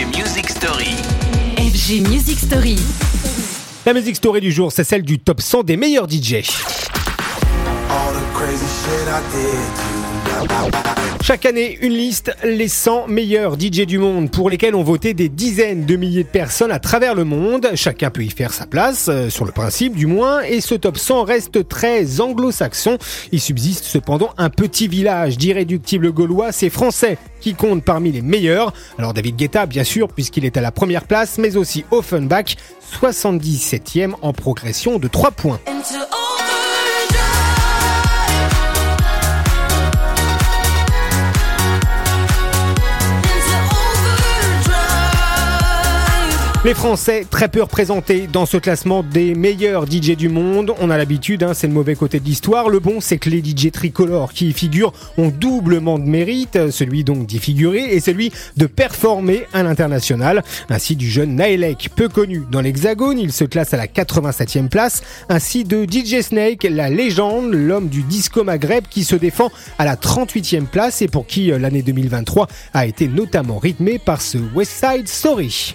FG Music Story. FG Music Story. La musique story du jour, c'est celle du top 100 des meilleurs DJ. Chaque année, une liste, les 100 meilleurs DJ du monde, pour lesquels ont voté des dizaines de milliers de personnes à travers le monde. Chacun peut y faire sa place, euh, sur le principe du moins, et ce top 100 reste très anglo-saxon. Il subsiste cependant un petit village d'irréductibles gaulois, c'est français qui compte parmi les meilleurs. Alors David Guetta, bien sûr, puisqu'il est à la première place, mais aussi Offenbach, 77e en progression de 3 points. Les Français, très peu représentés dans ce classement des meilleurs DJ du monde. On a l'habitude, hein, c'est le mauvais côté de l'histoire. Le bon, c'est que les DJ tricolores qui y figurent ont doublement de mérite, celui donc d'y figurer et celui de performer à l'international. Ainsi du jeune Naelek, peu connu dans l'Hexagone, il se classe à la 87e place. Ainsi de DJ Snake, la légende, l'homme du disco Maghreb qui se défend à la 38e place et pour qui euh, l'année 2023 a été notamment rythmée par ce West Side Story.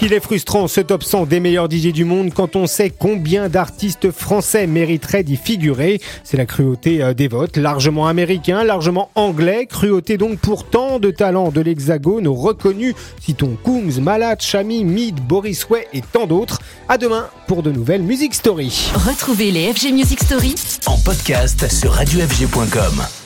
Qu'il est frustrant ce top 100 des meilleurs DJ du monde quand on sait combien d'artistes français mériteraient d'y figurer. C'est la cruauté euh, des votes, largement américain, largement anglais, cruauté donc pour tant de talents de l'Hexagone reconnus, citons Kungs, Malat, Chami, Mid, Boris Way et tant d'autres. À demain pour de nouvelles Music Story. Retrouvez les FG Music Story En podcast sur radiofg.com.